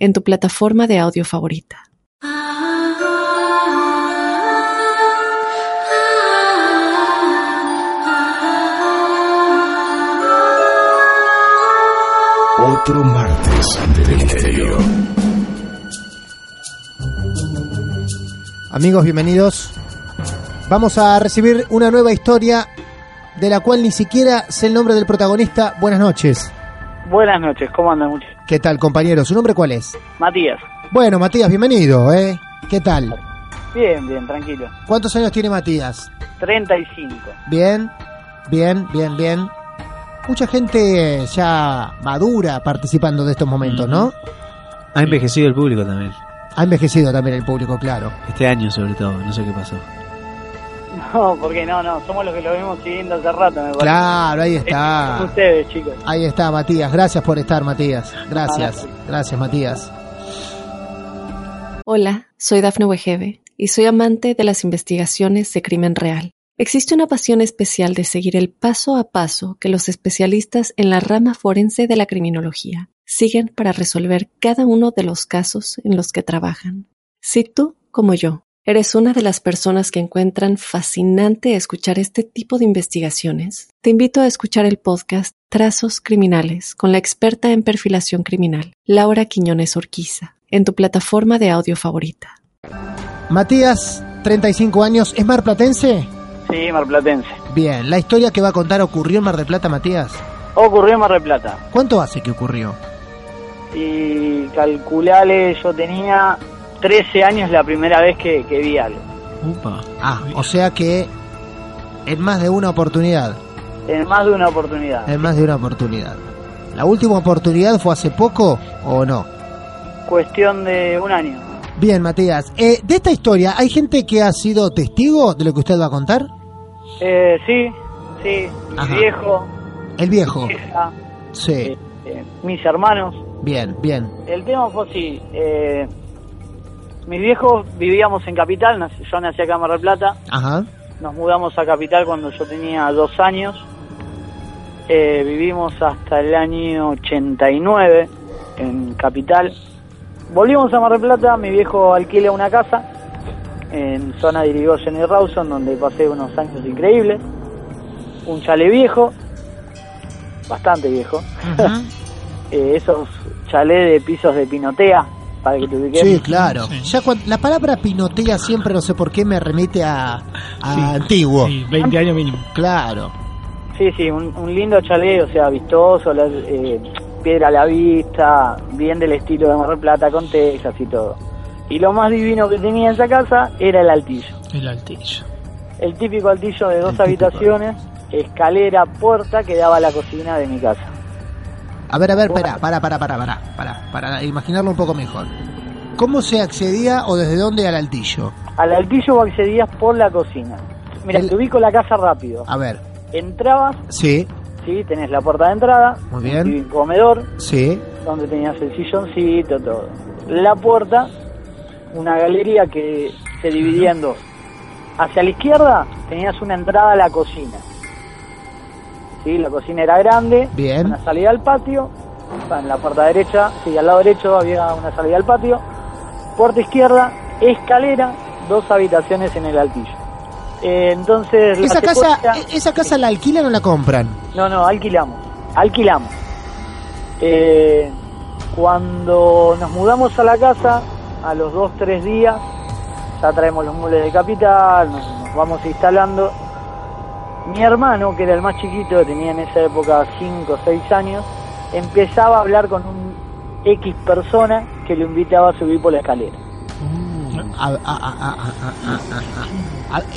en tu plataforma de audio favorita. Otro martes del misterio. Amigos, bienvenidos. Vamos a recibir una nueva historia de la cual ni siquiera sé el nombre del protagonista. Buenas noches. Buenas noches, ¿cómo andan muchachos? ¿Qué tal, compañero? ¿Su nombre cuál es? Matías. Bueno, Matías, bienvenido, ¿eh? ¿Qué tal? Bien, bien, tranquilo. ¿Cuántos años tiene Matías? 35. Bien, bien, bien, bien. Mucha gente ya madura participando de estos momentos, ¿no? Ha envejecido el público también. Ha envejecido también el público, claro. Este año sobre todo, no sé qué pasó. No, porque no, no, somos los que lo vimos siguiendo hace rato, me parece. Claro, ahí está. ustedes, chicos. Ahí está, Matías. Gracias por estar, Matías. Gracias. Gracias, Matías. Hola, soy Dafne Wegebe y soy amante de las investigaciones de crimen real. Existe una pasión especial de seguir el paso a paso que los especialistas en la rama forense de la criminología siguen para resolver cada uno de los casos en los que trabajan. Si tú, como yo, eres una de las personas que encuentran fascinante escuchar este tipo de investigaciones, te invito a escuchar el podcast Trazos Criminales con la experta en perfilación criminal, Laura Quiñones Orquiza, en tu plataforma de audio favorita. Matías, 35 años, ¿es marplatense? Sí, Marplatense. Bien, la historia que va a contar ocurrió en Mar del Plata, Matías. Ocurrió en Mar del Plata. ¿Cuánto hace que ocurrió? Y calculale, yo tenía 13 años la primera vez que, que vi algo. Upa. Ah, o sea que en más de una oportunidad. En más de una oportunidad. En más de una oportunidad. ¿La última oportunidad fue hace poco o no? Cuestión de un año. Bien, Matías. Eh, de esta historia, ¿hay gente que ha sido testigo de lo que usted va a contar? Eh, sí, sí, Ajá. viejo, El viejo. mi hija, Sí. eh, eh, mis hermanos. Bien, bien. El tema fue así. Mis viejos vivíamos en Capital, yo nací acá en Mar del Plata. Ajá. Nos mudamos a Capital cuando yo tenía dos años. Eh, vivimos hasta el año 89 en Capital. Volvimos a Mar del Plata, mi viejo alquila una casa en zona de Irigoyen y Rawson, donde pasé unos años increíbles. Un chale viejo, bastante viejo. Eh, esos chalés de pisos de pinotea, para que te ubiques. Sí, claro. Ya cuan- la palabra pinotea siempre, no sé por qué, me remite a, a Sí. antiguo. Sí, 20 años mínimo. Claro. Sí, sí, un, un lindo chalet, o sea, vistoso, la- eh, piedra a la vista, bien del estilo de Mar Plata, con tejas y todo. Y lo más divino que tenía esa casa era el altillo. El altillo. El típico altillo de dos El típico. habitaciones, escalera, puerta que daba a la cocina de mi casa. A ver, a ver, para, para, para, para, para, para, para imaginarlo un poco mejor. ¿Cómo se accedía o desde dónde al altillo? Al altillo accedías por la cocina. Mira, El- te ubico la casa rápido. A ver. Entrabas, Sí, sí, tenés la puerta de entrada, Muy bien. un comedor, sí. donde tenías el silloncito, todo. La puerta, una galería que se dividía en dos. Hacia la izquierda tenías una entrada a la cocina. ¿Sí? La cocina era grande, Bien. una salida al patio. En la puerta derecha, sí, al lado derecho había una salida al patio. Puerta izquierda, escalera, dos habitaciones en el altillo. Eh, entonces, la Esa casa, secuencia- e- esa casa la alquilan o la compran. no, no, alquilamos. Alquilamos. Eh, cuando nos mudamos a la casa, a los dos, tres días, ya traemos los muebles de capital, nos, nos vamos instalando. Mi hermano, que era el más chiquito, tenía en esa época 5 o 6 años, empezaba a hablar con un X persona que lo invitaba a subir por la escalera.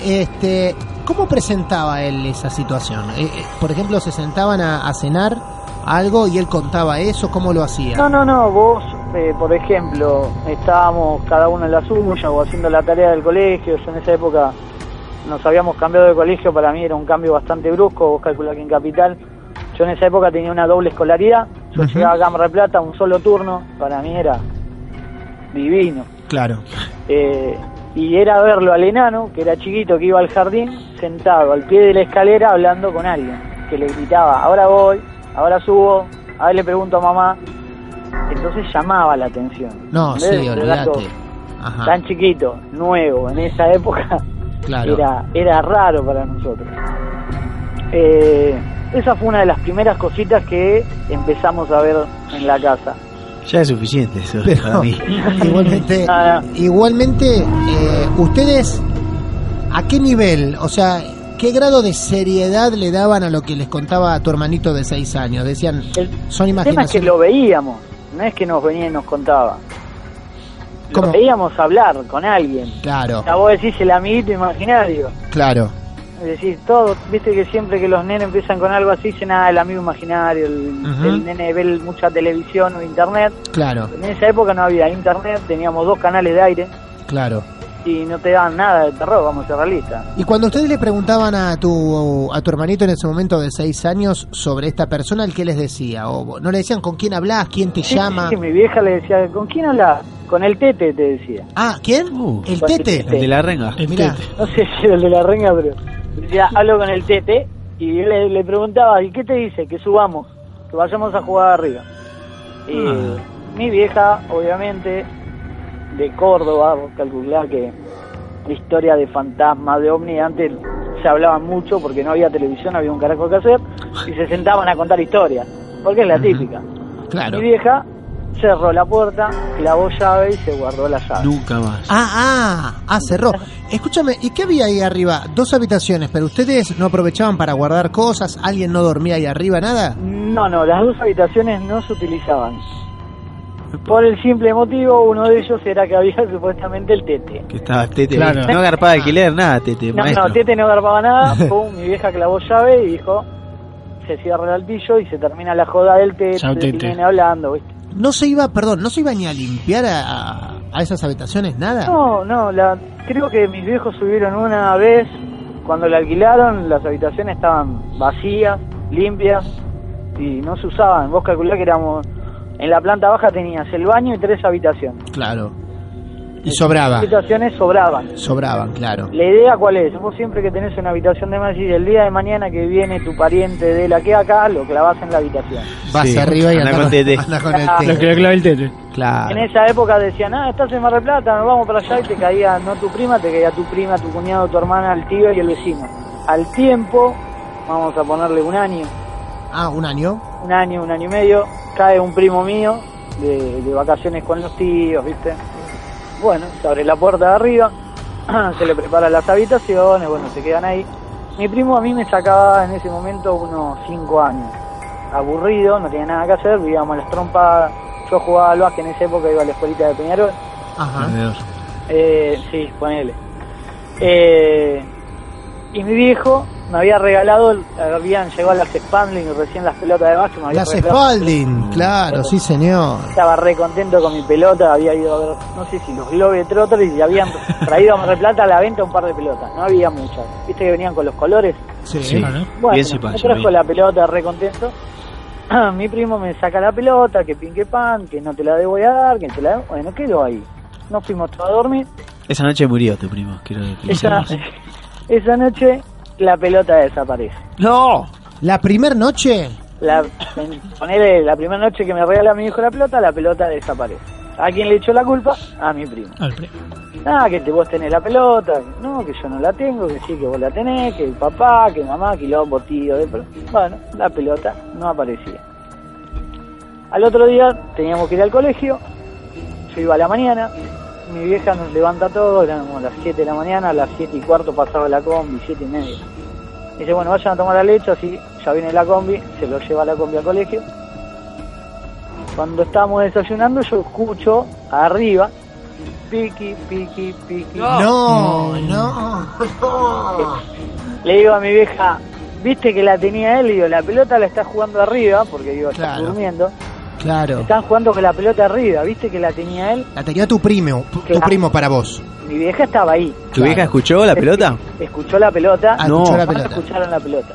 Este, ¿Cómo presentaba él esa situación? Eh, eh, por ejemplo, ¿se sentaban a, a cenar algo y él contaba eso? ¿Cómo lo hacía? No, no, no, vos eh, por ejemplo, estábamos cada uno en la suya o haciendo la tarea del colegio. Yo en esa época nos habíamos cambiado de colegio, para mí era un cambio bastante brusco. Vos calculás que en Capital, yo en esa época tenía una doble escolaridad. Yo llegaba a Cámara de Plata, un solo turno, para mí era divino. Claro. Eh, y era verlo al enano, que era chiquito, que iba al jardín, sentado al pie de la escalera hablando con alguien, que le gritaba, ahora voy, ahora subo, ahora le pregunto a mamá. Entonces llamaba la atención. No, sí, olvídate. Tan chiquito, nuevo, en esa época, Claro. era, era raro para nosotros. Eh, esa fue una de las primeras cositas que empezamos a ver en la casa. Ya es suficiente eso Pero para mí. igualmente, Ah, igualmente, eh, ustedes, ¿a qué nivel? O sea, ¿qué grado de seriedad le daban a lo que les contaba a tu hermanito de seis años? Decían, El son El tema es que imaginaciones. lo veíamos, no es que nos venía y nos contaba. ¿Cómo? Lo veíamos hablar con alguien. Claro, A vos decís el amiguito imaginario. claro. Decís todo, viste que siempre que los nenes empiezan con algo así, dicen, ah, el amigo imaginario, el, Ujú. el nene ve mucha televisión o internet. Claro, En esa época no había internet, teníamos dos canales de aire claro. Y no te daban nada de terror, vamos a ser realistas. Y cuando ustedes le preguntaban a tu, a tu hermanito en ese momento de seis años sobre esta persona, ¿el qué les decía? O no le decían con quién hablas, quién te Sí, llama. sí, mi vieja le decía, ¿con quién hablas? Con el tete, te decía. Ah, ¿quién? Uh, el el tete. El de la renga. Mirá, no sé si era el de la renga, pero decía, hablo con el tete y yo le, le preguntaba, ¿y qué te dice? Que subamos, que vayamos a jugar arriba. Y Ah. mi vieja, obviamente, de Córdoba, vos calculá que la historia de fantasmas, de ovni, antes se hablaban mucho porque no había televisión, había un carajo que hacer, y se sentaban a contar historias, porque es la típica. claro. Mi vieja cerró la puerta, clavó llave y se guardó la llave. Nunca más. Ah, ah, ah, cerró. Escúchame, ¿y qué había ahí arriba? Dos habitaciones, pero ustedes no aprovechaban para guardar cosas, alguien no dormía ahí arriba, nada. No, no, las dos habitaciones no se utilizaban. Por el simple motivo, uno de ellos era que había supuestamente el tete. Que estaba Tete. Claro. No agarpaba alquiler, nada, Tete. No, maestro. no, tete no agarpaba nada, pum, mi vieja clavó llave y dijo, se cierra el altillo y se termina la joda del tete, Chau, tete. nene hablando, ¿viste? No se iba, perdón, no se iba ni a limpiar a, a- a esas habitaciones, nada. No, no, la, creo que mis viejos subieron una vez, cuando la alquilaron, las habitaciones estaban vacías, limpias y no se usaban. Vos calculás que éramos, en la planta baja tenías el baño y tres habitaciones. Claro. Y sobraba, Las habitaciones sobraban. sobraban, claro. La idea cuál es, vos siempre que tenés una habitación de más y el día de mañana que viene tu pariente de la que acá, lo clavas en la habitación. Vas Sí, arriba y anda andás con Tete. con el Lo tete. que clava el tete. Claro. En esa época decían, ah, estás en Mar del Plata, nos vamos para allá y te caía, no tu prima, te caía tu prima, tu cuñado, tu hermana, el tío y el vecino. Al tiempo, vamos a ponerle un año, Ah, un año. Un año, un año y medio, cae un primo mío de, de vacaciones con los tíos, ¿viste? Bueno, se abre la puerta de arriba, se le preparan las habitaciones, bueno, se quedan ahí. Mi primo a mí me sacaba en ese momento unos 5 años. Aburrido, no tenía nada que hacer, vivíamos en las trompadas. Yo jugaba al básquet en esa época, iba a la escuelita de Peñarol. Ajá. Eh, sí, ponele. Eh, y mi viejo me había regalado, habían llegado las Spandling y recién las pelotas de básquet. me había Las Spalding, claro, sí señor. Estaba re contento con mi pelota, había ido a ver, no sé si los Globetrotters y habían traído a Mar del Plata a la venta un par de pelotas, no había muchas. ¿Viste que venían con los colores? Sí. Sí. Claro. Bueno, Bien me trajo bien. la pelota re contento. Mi primo me saca la pelota, que pin que pan, que no te la debo a dar, que te la debo- Bueno, quedó ahí. Nos fuimos todos a dormir. Esa noche murió tu primo, quiero Esa, decir. esa noche la pelota desaparece. ¡No! La primer noche, La, ponele la primera noche que me regala mi hijo la pelota, la pelota desaparece. ¿A quién le echó la culpa? A mi primo. Al pre- Ah, que te, vos tenés la pelota. No, que yo no la tengo, que sí, que vos la tenés, que el papá, que mamá, quilombo, tío. De... pro- Bueno, la pelota no aparecía. Al otro día teníamos que ir al colegio. Yo iba a la mañana. Mi vieja nos levanta todo, eran como las 7 de la mañana, a las 7 y cuarto pasaba la combi, 7 y media. Dice, bueno, vayan a tomar la leche, así ya viene la combi, se lo lleva la combi al colegio. Cuando estábamos desayunando yo escucho arriba, piqui, piqui, piqui. no, no, no. Le digo a mi vieja, viste que la tenía él, y digo, la pelota la está jugando arriba, porque digo, está Claro. durmiendo. Claro. Estaban jugando con la pelota arriba, ¿viste que la tenía él? La tenía tu primo, tu Claro. primo para vos. Mi vieja estaba ahí. ¿Tu vieja escuchó la pelota? Escuchó la pelota. Ah, No. escuchó la pelota. escucharon la pelota.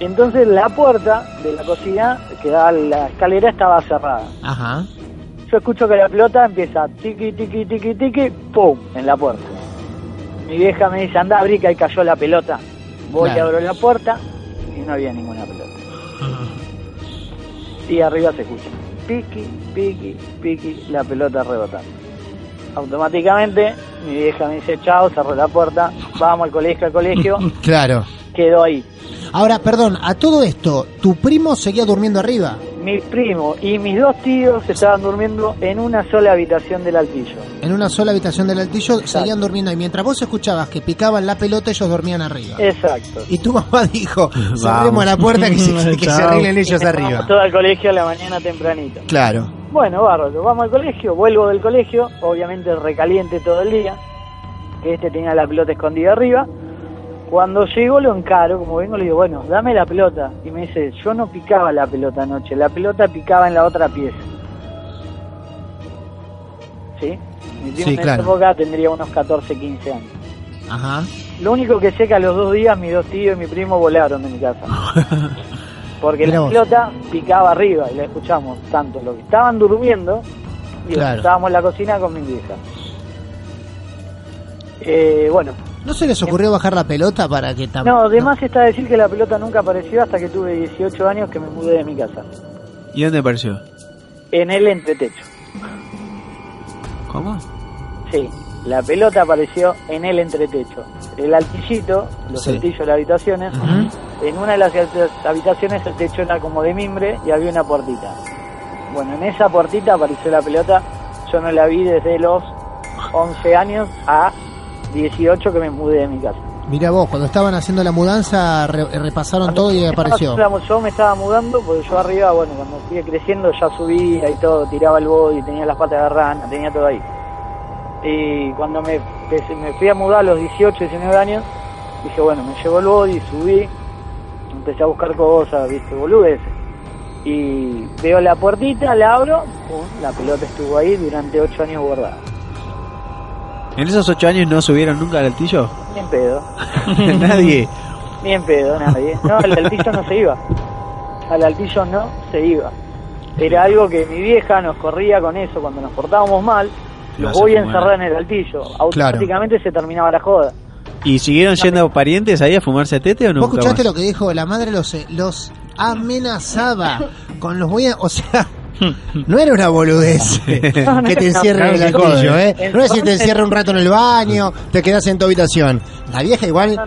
Entonces la puerta de la cocina que da a la escalera estaba cerrada. Ajá. Yo escucho que la pelota empieza tiqui, tiqui, tiqui, tiqui, pum, en la puerta. Mi vieja me dice, anda, abrí que ahí cayó la pelota. Voy y Claro. abro la puerta y no había ninguna pelota. Y arriba se escucha, piqui, piqui, piqui, la pelota rebotando. Automáticamente mi vieja me dice, chao, cerró la puerta, vamos al colegio, al colegio, Claro. quedó ahí. Ahora, perdón, a todo esto, ¿tu primo seguía durmiendo arriba? Mi primo y mis dos tíos estaban durmiendo en una sola habitación del altillo. En una sola habitación del altillo seguían durmiendo y mientras vos escuchabas que picaban la pelota, ellos dormían arriba. Exacto. Y tu mamá dijo, cerremos la puerta que se, que se arreglen ellos arriba. todo al colegio a la mañana tempranito. Claro. Bueno, bárbaro, vamos al colegio, vuelvo del colegio, obviamente recaliente todo el día, que este tenía la pelota escondida arriba. Cuando llego lo encaro, como vengo le digo, bueno, dame la pelota. Y me dice, yo no picaba la pelota anoche, la pelota picaba en la otra pieza. ¿Sí? Mi primo Sí, en claro. esa época tendría unos 14, 15 años. Ajá. Lo único que sé que a los dos días mis dos tíos y mi primo volaron de mi casa. Porque la pelota picaba arriba y la escuchamos tanto lo que estaban durmiendo y Claro. estábamos en la cocina con mi vieja. Eh, bueno, ¿No se les ocurrió bajar la pelota para que tam- no, además está decir que la pelota nunca apareció hasta que tuve 18 años que me mudé de mi casa. ¿Y dónde apareció? En el entretecho. ¿Cómo? Sí, la pelota apareció en el entretecho. El altillito, los Sí. altillos de las habitaciones. En una de las habitaciones el techo era como de mimbre y había una puertita. Bueno, en esa puertita apareció la pelota. Yo no la vi desde los 11 años a 18 que me mudé de mi casa. Mira vos, cuando estaban haciendo la mudanza re- repasaron todo y apareció. Estaba- Yo me estaba mudando porque yo arriba, bueno, cuando sigue creciendo ya subía y todo, tiraba el body, tenía las patas de rana, tenía todo ahí. Y cuando me fui a mudar a los 18, 19 años, dije, bueno, me llevo el body, subí, empecé a buscar cosas, viste, boludeces. Y veo la puertita, la abro, pum, la pelota estuvo ahí durante 8 años guardada. ¿En esos ocho años no subieron nunca al altillo? Ni en pedo, Nadie. ni en pedo, nadie. No, al altillo no se iba. Al altillo no se iba. Era algo que mi vieja nos corría con eso cuando nos portábamos mal. Los voy a encerrar en el altillo. Automáticamente se terminaba la joda. ¿Y siguieron yendo parientes ahí a fumarse tete o no? ¿Vos escuchaste lo que dijo la madre? Los, los amenazaba con los voy a... O sea, no era una boludez No, no, que te encierre en el no, altillo, ¿eh? No es si te encierra un rato en el baño, te quedas en tu habitación. La vieja igual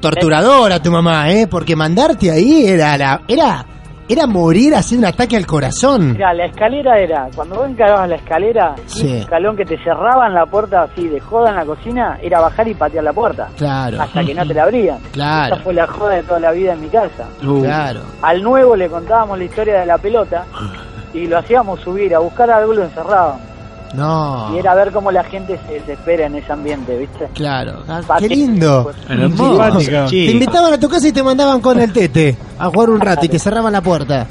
torturadora tu mamá, ¿eh? Porque mandarte ahí era la... Era, era morir haciendo un ataque al corazón. Mira, la escalera era, cuando vos encarabas la escalera, Sí. un escalón que te cerraban la puerta así de joda en la cocina, era bajar y patear la puerta. Claro, Hasta que no te la abrían. Claro. Esa fue la joda de toda la vida en mi casa. Uh, claro. Al nuevo le contábamos la historia de la pelota y lo hacíamos subir a buscar algo y lo encerraban. No. Y era ver cómo la gente se desespera en ese ambiente, ¿viste? Claro. Ah, Qué lindo. Hermoso. Te Sí. invitaban a tu casa y te mandaban con el tete a jugar un rato y te cerraban la puerta.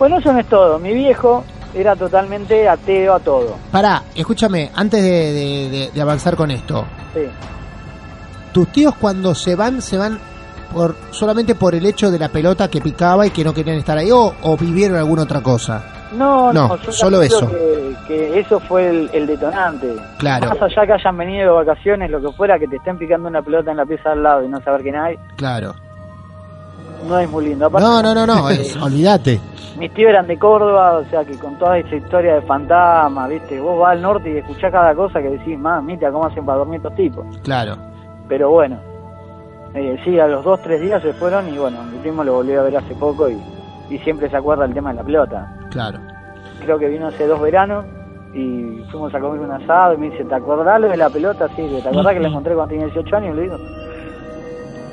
Bueno, eso no es todo. Mi viejo era totalmente ateo a todo. Pará, escúchame, antes de, de- de- de avanzar con esto. Sí. ¿Tus tíos cuando se van, se van por solamente por el hecho de la pelota que picaba y que no querían estar ahí o, o vivieron alguna otra cosa? No, No, no, yo solo eso. Que, que eso fue el, el detonante. Claro. Más allá que hayan venido de vacaciones, lo que fuera, que te estén picando una pelota en la pieza al lado y no saber quién hay, Claro. no es muy lindo. Aparte, No, no, no, no, es- olvídate. Mis tíos eran de Córdoba, o sea que con toda esa historia de fantasmas, viste, vos vas al norte y escuchás cada cosa que decís, mamita, ¿cómo hacen para dormir estos tipos? Claro. Pero bueno, eh, sí, a los dos, tres días se fueron y bueno, mi primo lo volvió a ver hace poco y, y siempre se acuerda el tema de la pelota. Claro. Creo que vino hace dos veranos y fuimos a comer un asado y me dice, ¿te acordás lo de la pelota? Sí, ¿te acordás que la encontré cuando tenía 18 años? Le digo.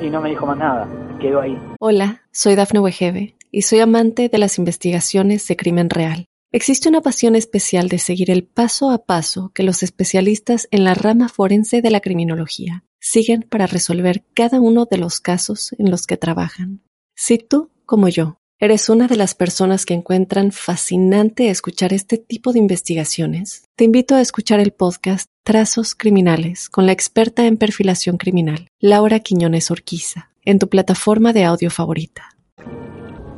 Y no me dijo más nada, quedó ahí. Hola, soy Dafne Wegebe y soy amante de las investigaciones de crimen real. Existe una pasión especial de seguir el paso a paso que los especialistas en la rama forense de la criminología siguen para resolver cada uno de los casos en los que trabajan. Si tú, como yo, ¿Eres una de las personas que encuentran fascinante escuchar este tipo de investigaciones? Te invito a escuchar el podcast Trazos Criminales con la experta en perfilación criminal, Laura Quiñones Orquiza, en tu plataforma de audio favorita.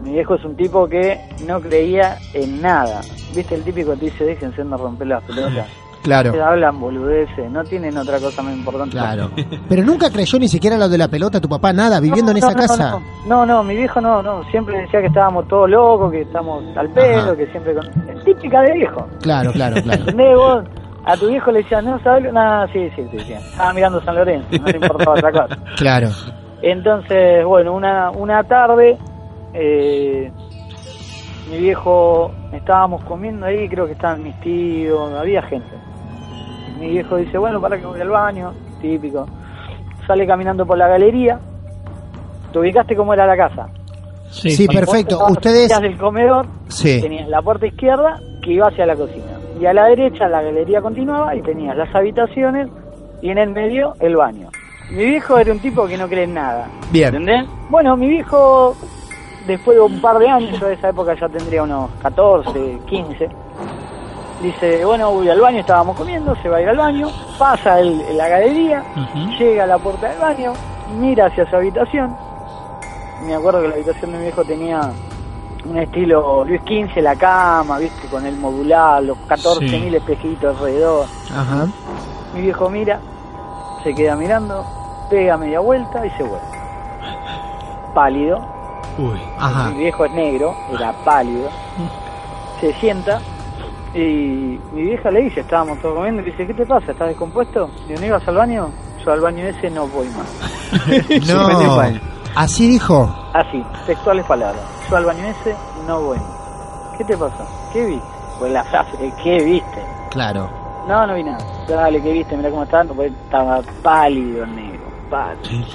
Mi viejo es un tipo que no creía en nada. ¿Viste el típico que dice, déjense de romper las pelotas? Claro. Se hablan boludeces, no tienen otra cosa más importante. Claro. Pero nunca creyó ni siquiera lo de la pelota, tu papá, nada, viviendo en No, esa no, casa. No, no, mi viejo no, no. Siempre decía que estábamos todos locos, que estamos al pelo, Ajá. que siempre... Con... Es típica de viejo. Claro, claro, claro. ¿Entendés vos? A tu viejo le decían, no, ¿sabes? Nada, sí, sí, sí, sí. Estaba mirando San Lorenzo, no le importaba otra cosa. Claro. Entonces, bueno, una, una tarde, eh, mi viejo, estábamos comiendo ahí, creo que estaban mis tíos, había gente. Mi viejo dice, bueno, para que voy al baño, típico. Sale caminando por la galería. ¿Te ubicaste cómo era la casa? Sí, Vos perfecto. Ustedes. del comedor, Sí. tenías la puerta izquierda que iba hacia la cocina. Y a la derecha la galería continuaba y tenías las habitaciones y en el medio el baño. Mi viejo era un tipo que no cree en nada. Bien. ¿Entendés? Bueno, mi viejo, después de un par de años, yo de esa época ya tendría unos 14, 15, dice, bueno, voy al baño, estábamos comiendo, se va a ir al baño, pasa el, en la galería, llega a la puerta del baño, mira hacia su habitación. Me acuerdo que la habitación de mi viejo tenía un estilo Luis XV, la cama, viste, con el modular, los 14.000 espejitos alrededor. Ajá. Mi viejo mira, se queda mirando, pega media vuelta y se vuelve. Pálido, Ajá. mi viejo es negro, era pálido. Se sienta y mi vieja le dice, estábamos todos comiendo, y dice, ¿qué te pasa? ¿Estás descompuesto? Digo, ¿no ibas al baño? Yo al baño ese no voy más. No. Así dijo. Así, textuales palabras. Yo al baño ese no voy más. ¿Qué te pasó? ¿Qué viste? Pues la frase, ¿qué viste? Claro. No, no vi nada. Dale, ¿qué viste? Mira cómo está. Pues estaba pálido el negro, pálido.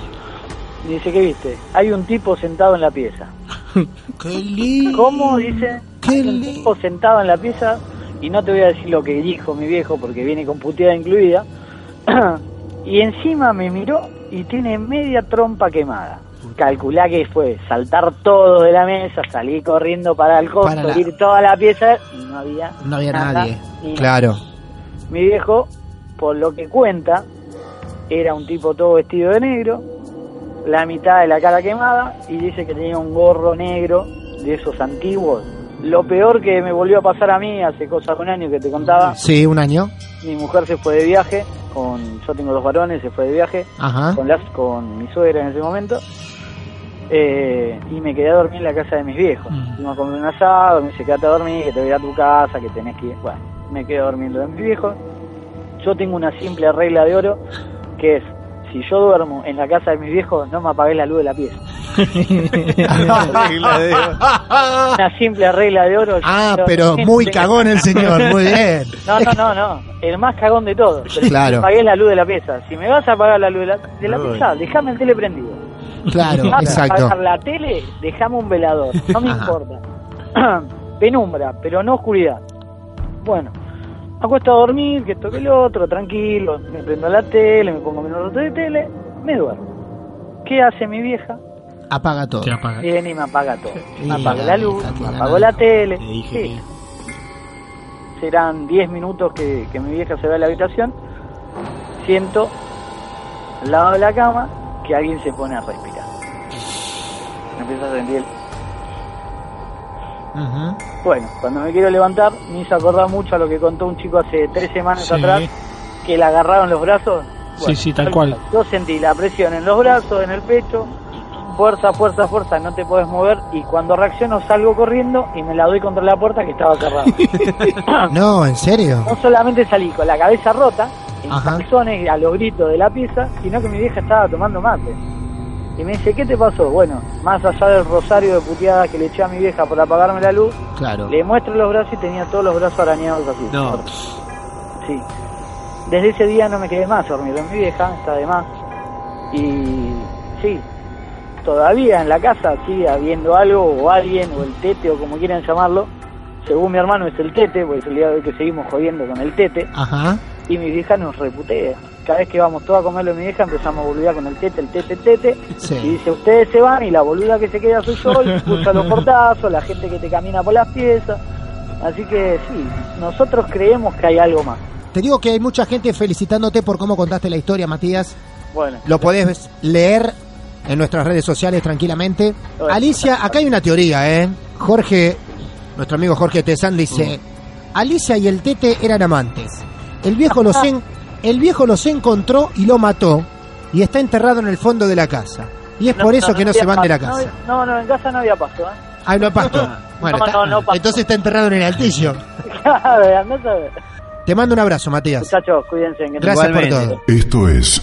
Y dice, ¿qué viste? Hay un tipo sentado en la pieza. Qué lindo. ¿Cómo? Dice, Qué hay un lindo. tipo sentado en la pieza y no te voy a decir lo que dijo mi viejo porque viene con puteada incluida. y encima me miró y tiene media trompa quemada. Calculá que fue saltar todo de la mesa, salir corriendo para el costo, Para la- ir toda la pieza y no había No había nada, nadie. Claro. mi viejo, por lo que cuenta, era un tipo todo vestido de negro, la mitad de la cara quemada y dice que tenía un gorro negro de esos antiguos. Lo peor que me volvió a pasar a mí hace cosa de un año que te contaba, Sí, un año. mi mujer se fue de viaje, con yo tengo dos varones, se fue de viaje Ajá. con, las, con mi suegra en ese momento. eh, y me quedé a dormir en la casa de mis viejos. Fuimos a comer un asado, me dice, quédate a dormir, que te voy a tu casa, que tenés que ir. Bueno, me quedé durmiendo de mis viejos. Yo tengo una simple regla de oro, que es, si yo duermo en la casa de mis viejos, no me apagué la luz de la pieza. Una simple regla de oro. Ah, pero muy cagón el señor, muy bien. No, no, no, no. El más cagón de todos. Claro. Apagué la luz de la pieza. Si me vas a apagar la luz de la, de la pieza, déjame el tele prendido. Claro, Vas a exacto. apagar la tele, déjame un velador. No me Ajá. importa. Penumbra, pero no oscuridad. Bueno, me acuesto a dormir, que esto que lo otro, tranquilo. Me prendo la tele, me pongo mi rato de tele, me duermo. ¿Qué hace mi vieja? Apaga todo. Viene y me apaga todo. Sí, Me apaga la la luz, me apagó la tele. Te dije Sí. Serán 10 minutos que, que mi vieja se va a la habitación. Siento al lado de la cama que alguien se pone a respirar. Me empiezo a sentir el... Bueno, cuando me quiero levantar, me hizo acordar mucho a lo que contó un chico hace tres semanas Sí. atrás, que le agarraron los brazos. Sí, sí, tal cual. Yo sentí la presión en los brazos, en el pecho, fuerza, fuerza, fuerza, no te puedes mover, y cuando reacciono salgo corriendo y me la doy contra la puerta que estaba cerrada. No, ¿en serio? no solamente salí con la cabeza rota, en calzones a los gritos de la pieza, sino que mi vieja estaba tomando mate. Y me dice, ¿qué te pasó? Bueno, más allá del rosario de puteadas que le eché a mi vieja por apagarme la luz, Claro. le muestro los brazos y tenía todos los brazos arañados así. No. Sí. Desde ese día no me quedé más dormido en mi vieja, está de más. Y sí, todavía en la casa sigue habiendo algo o alguien o el tete o como quieran llamarlo. Según mi hermano es el tete, porque es el día de hoy que seguimos jodiendo con el tete. Ajá. y mi vieja nos reputea. Cada vez que vamos todos a comerlo mi vieja empezamos a boludear con el tete, el tete, el tete. Sí. Y dice, ustedes se van y la boluda que se queda soy yo, escucha los portazos, la gente que te camina por las piezas. Así que sí, nosotros creemos que hay algo más. Te digo que hay mucha gente felicitándote por cómo contaste la historia, Matías. Bueno, Lo podés leer en nuestras redes sociales tranquilamente. Alicia, acá hay una teoría, ¿eh? Jorge, nuestro amigo Jorge Tezán dice, Alicia y el Tete eran amantes. El viejo los en- el viejo los encontró y lo mató y está enterrado en el fondo de la casa. Y es por eso que no se van de la casa. No, no, en casa no había pasto, ¿eh? Ah, no pasto. Bueno, No, está- no, no pasto. entonces está enterrado en el altillo. Te mando un abrazo, Matías. Muchachos, cuídense. Gracias por todo. Esto es.